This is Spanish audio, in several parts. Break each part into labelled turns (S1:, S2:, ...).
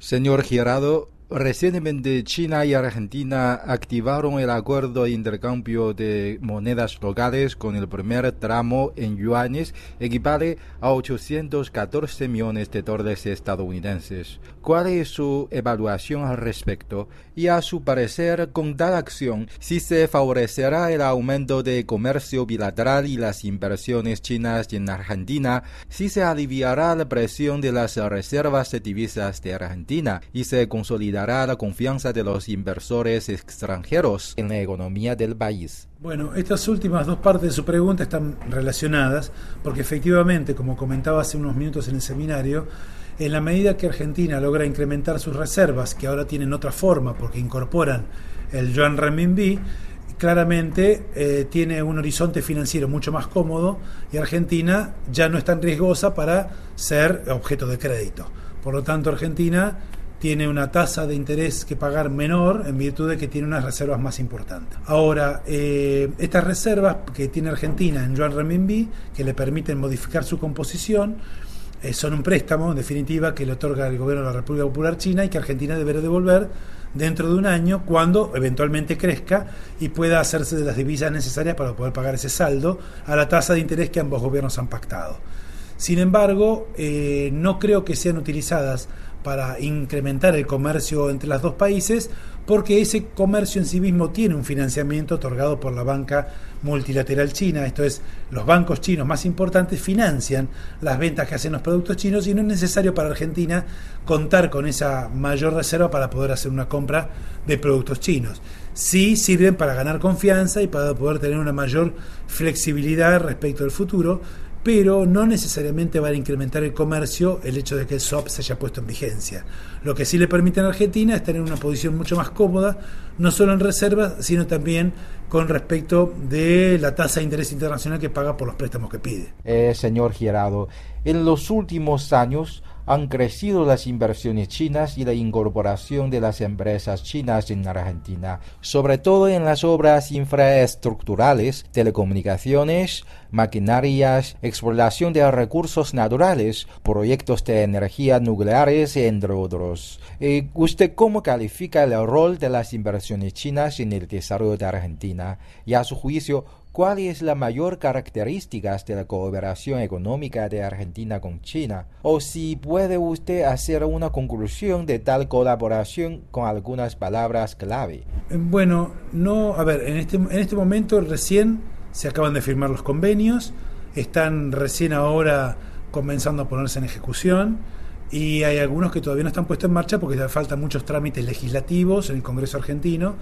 S1: Señor Girado, Recientemente China y Argentina activaron el acuerdo de intercambio de monedas locales con el primer tramo en yuanes equivale a 814 millones de dólares estadounidenses. ¿Cuál es su evaluación al respecto? Y a su parecer, con tal acción, si se favorecerá el aumento de comercio bilateral y las inversiones chinas en Argentina, si se aliviará la presión de las reservas de divisas de Argentina y se consolidará la confianza de los inversores extranjeros en la economía del país.
S2: Bueno, estas últimas dos partes de su pregunta están relacionadas porque efectivamente, como comentaba hace unos minutos en el seminario, en la medida que Argentina logra incrementar sus reservas, que ahora tienen otra forma porque incorporan el yuan renminbi, claramente eh, tiene un horizonte financiero mucho más cómodo y Argentina ya no es tan riesgosa para ser objeto de crédito. Por lo tanto, Argentina tiene una tasa de interés que pagar menor en virtud de que tiene unas reservas más importantes. Ahora, eh, estas reservas que tiene Argentina en yuan renminbi, que le permiten modificar su composición, eh, son un préstamo, en definitiva, que le otorga el gobierno de la República Popular China y que Argentina deberá devolver dentro de un año cuando eventualmente crezca y pueda hacerse de las divisas necesarias para poder pagar ese saldo a la tasa de interés que ambos gobiernos han pactado. Sin embargo, eh, no creo que sean utilizadas para incrementar el comercio entre los dos países, porque ese comercio en sí mismo tiene un financiamiento otorgado por la banca multilateral china, esto es, los bancos chinos más importantes financian las ventas que hacen los productos chinos y no es necesario para Argentina contar con esa mayor reserva para poder hacer una compra de productos chinos. Sí sirven para ganar confianza y para poder tener una mayor flexibilidad respecto al futuro, pero no necesariamente va a incrementar el comercio el hecho de que el SOP se haya puesto en vigencia. Lo que sí le permite a Argentina es tener una posición mucho más cómoda, no solo en reservas, sino también con respecto de la tasa de interés internacional que paga por los préstamos que pide.
S1: Eh, señor Girado, en los últimos años, han crecido las inversiones chinas y la incorporación de las empresas chinas en Argentina, sobre todo en las obras infraestructurales, telecomunicaciones, maquinarias, exploración de recursos naturales, proyectos de energía nucleares, entre otros. Eh, ¿Usted cómo califica el rol de las inversiones chinas en el desarrollo de Argentina? Y a su juicio, ¿Cuál es la mayor característica de la cooperación económica de Argentina con China? O si puede usted hacer una conclusión de tal colaboración con algunas palabras clave.
S2: Bueno, no, a ver, en este, en este momento recién se acaban de firmar los convenios, están recién ahora comenzando a ponerse en ejecución y hay algunos que todavía no están puestos en marcha porque ya faltan muchos trámites legislativos en el Congreso argentino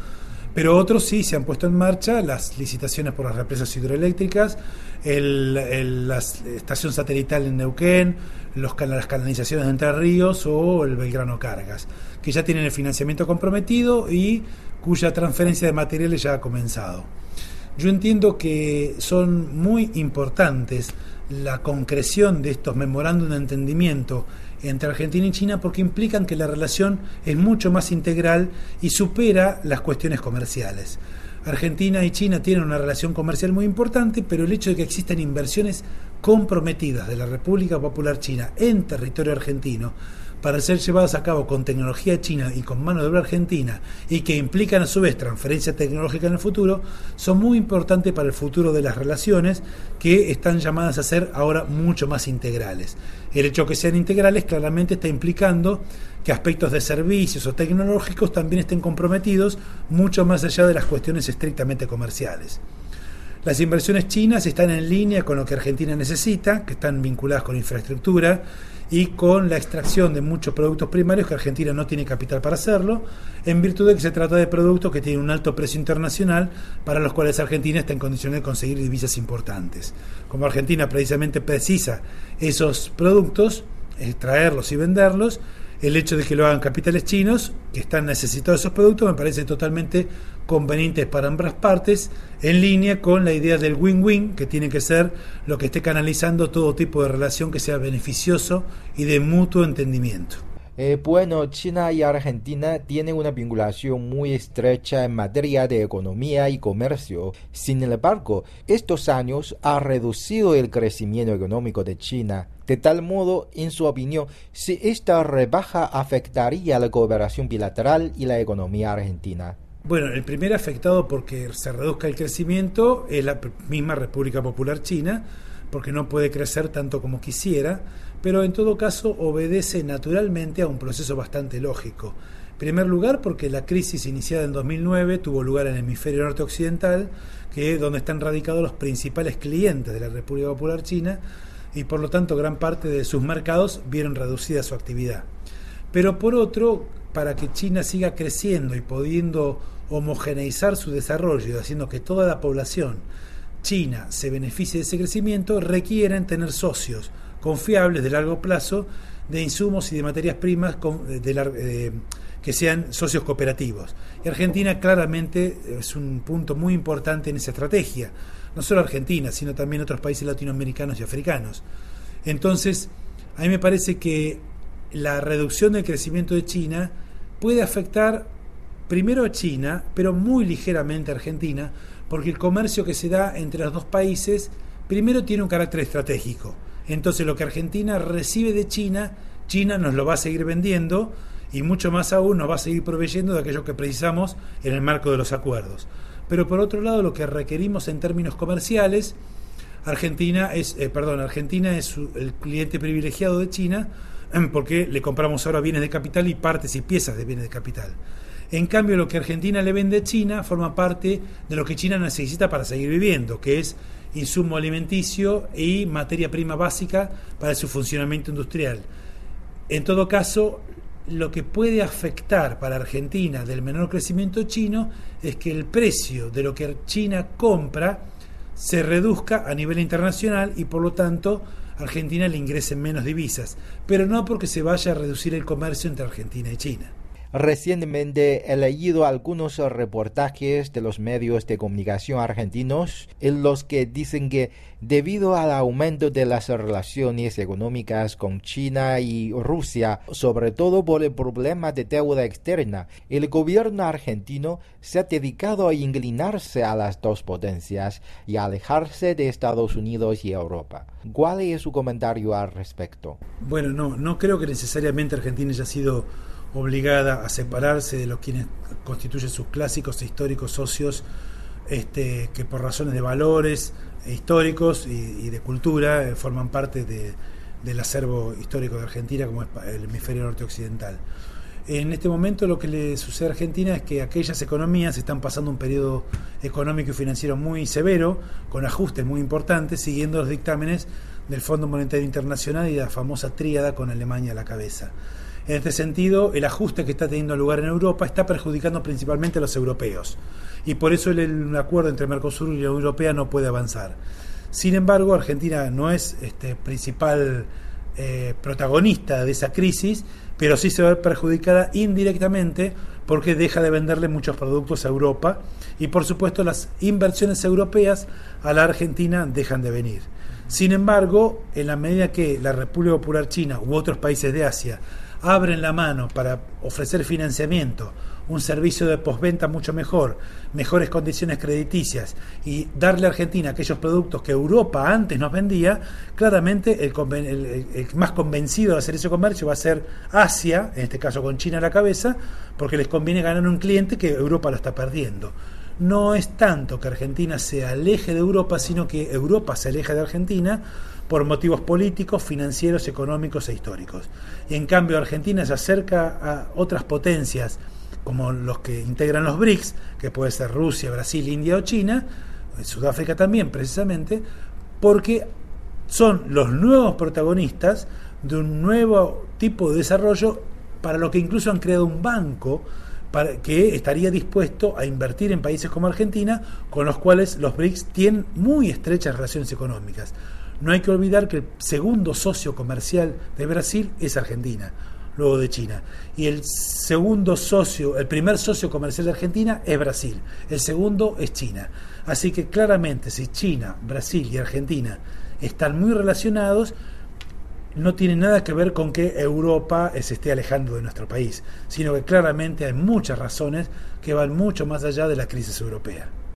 S2: pero otros sí se han puesto en marcha, las licitaciones por las represas hidroeléctricas, la estación satelital en Neuquén, las canalizaciones de Entre Ríos o el Belgrano Cargas, que ya tienen el financiamiento comprometido y cuya transferencia de materiales ya ha comenzado. Yo entiendo que son muy importantes la concreción de estos memorándum de entendimiento entre Argentina y China porque implican que la relación es mucho más integral y supera las cuestiones comerciales. Argentina y China tienen una relación comercial muy importante, pero el hecho de que existan inversiones comprometidas de la República Popular China en territorio argentino para ser llevadas a cabo con tecnología china y con mano de obra argentina y que implican a su vez transferencia tecnológica en el futuro, son muy importantes para el futuro de las relaciones que están llamadas a ser ahora mucho más integrales. El hecho que sean integrales claramente está implicando que aspectos de servicios o tecnológicos también estén comprometidos mucho más allá de las cuestiones estrictamente comerciales. Las inversiones chinas están en línea con lo que Argentina necesita, que están vinculadas con infraestructura y con la extracción de muchos productos primarios que Argentina no tiene capital para hacerlo, en virtud de que se trata de productos que tienen un alto precio internacional para los cuales Argentina está en condiciones de conseguir divisas importantes. Como Argentina precisamente precisa esos productos, extraerlos y venderlos, el hecho de que lo hagan capitales chinos, que están necesitados esos productos, me parece totalmente conveniente para ambas partes, en línea con la idea del win-win, que tiene que ser lo que esté canalizando todo tipo de relación que sea beneficioso y de mutuo entendimiento.
S1: Eh, bueno, China y Argentina tienen una vinculación muy estrecha en materia de economía y comercio. Sin embargo, estos años ha reducido el crecimiento económico de China. De tal modo, en su opinión, si esta rebaja afectaría la cooperación bilateral y la economía argentina.
S2: Bueno, el primer afectado porque se reduzca el crecimiento es la misma República Popular China, porque no puede crecer tanto como quisiera pero en todo caso obedece naturalmente a un proceso bastante lógico. En primer lugar, porque la crisis iniciada en 2009 tuvo lugar en el hemisferio norte occidental, que es donde están radicados los principales clientes de la República Popular China, y por lo tanto gran parte de sus mercados vieron reducida su actividad. Pero por otro, para que China siga creciendo y pudiendo homogeneizar su desarrollo, haciendo que toda la población china se beneficie de ese crecimiento, requieren tener socios, confiables de largo plazo de insumos y de materias primas de, que sean socios cooperativos. Y Argentina claramente es un punto muy importante en esa estrategia, no solo Argentina, sino también otros países latinoamericanos y africanos. Entonces, a mí me parece que la reducción del crecimiento de China puede afectar primero a China, pero muy ligeramente a Argentina, porque el comercio que se da entre los dos países primero tiene un carácter estratégico entonces lo que Argentina recibe de China, China nos lo va a seguir vendiendo y mucho más aún nos va a seguir proveyendo de aquello que precisamos en el marco de los acuerdos. Pero por otro lado, lo que requerimos en términos comerciales, Argentina es, eh, perdón, Argentina es el cliente privilegiado de China porque le compramos ahora bienes de capital y partes y piezas de bienes de capital. En cambio, lo que Argentina le vende a China forma parte de lo que China necesita para seguir viviendo, que es insumo alimenticio y materia prima básica para su funcionamiento industrial. En todo caso, lo que puede afectar para Argentina del menor crecimiento chino es que el precio de lo que China compra se reduzca a nivel internacional y por lo tanto Argentina le ingresen menos divisas, pero no porque se vaya a reducir el comercio entre Argentina y China.
S1: Recientemente he leído algunos reportajes de los medios de comunicación argentinos en los que dicen que debido al aumento de las relaciones económicas con China y Rusia, sobre todo por el problema de deuda externa, el gobierno argentino se ha dedicado a inclinarse a las dos potencias y a alejarse de Estados Unidos y Europa. ¿Cuál es su comentario al respecto?
S2: Bueno, no, no creo que necesariamente Argentina haya sido obligada a separarse de los quienes constituyen sus clásicos e históricos socios, este, que por razones de valores históricos y, de cultura eh, forman parte del acervo histórico de Argentina, como el hemisferio norte occidental. En este momento lo que le sucede a Argentina es que aquellas economías están pasando un periodo económico y financiero muy severo, con ajustes muy importantes, siguiendo los dictámenes del Fondo Monetario Internacional y la famosa tríada con Alemania a la cabeza. En este sentido, el ajuste que está teniendo lugar en Europa está perjudicando principalmente a los europeos y por eso el, acuerdo entre Mercosur y la Unión Europea no puede avanzar. Sin embargo, Argentina no es este principal eh, protagonista de esa crisis, pero sí se ve perjudicada indirectamente porque deja de venderle muchos productos a Europa y por supuesto las inversiones europeas a la Argentina dejan de venir. Sin embargo, en la medida que la República Popular China u otros países de Asia abren la mano para ofrecer financiamiento, un servicio de postventa mucho mejor, mejores condiciones crediticias y darle a Argentina aquellos productos que Europa antes nos vendía, claramente el, más convencido de hacer ese comercio va a ser Asia, en este caso con China a la cabeza, porque les conviene ganar un cliente que Europa lo está perdiendo. No es tanto que Argentina se aleje de Europa, sino que Europa se aleja de Argentina por motivos políticos, financieros, económicos e históricos. Y en cambio Argentina se acerca a otras potencias como los que integran los BRICS, que puede ser Rusia, Brasil, India o China, Sudáfrica también precisamente, porque son los nuevos protagonistas de un nuevo tipo de desarrollo para lo que incluso han creado un banco para, que estaría dispuesto a invertir en países como Argentina, con los cuales los BRICS tienen muy estrechas relaciones económicas. No hay que olvidar que el segundo socio comercial de Brasil es Argentina, luego de China. Y el segundo socio, el primer socio comercial de Argentina es Brasil. El segundo es China. Así que claramente si China, Brasil y Argentina están muy relacionados, no tiene nada que ver con que Europa se esté alejando de nuestro país, sino que claramente hay muchas razones que van mucho más allá de la crisis europea.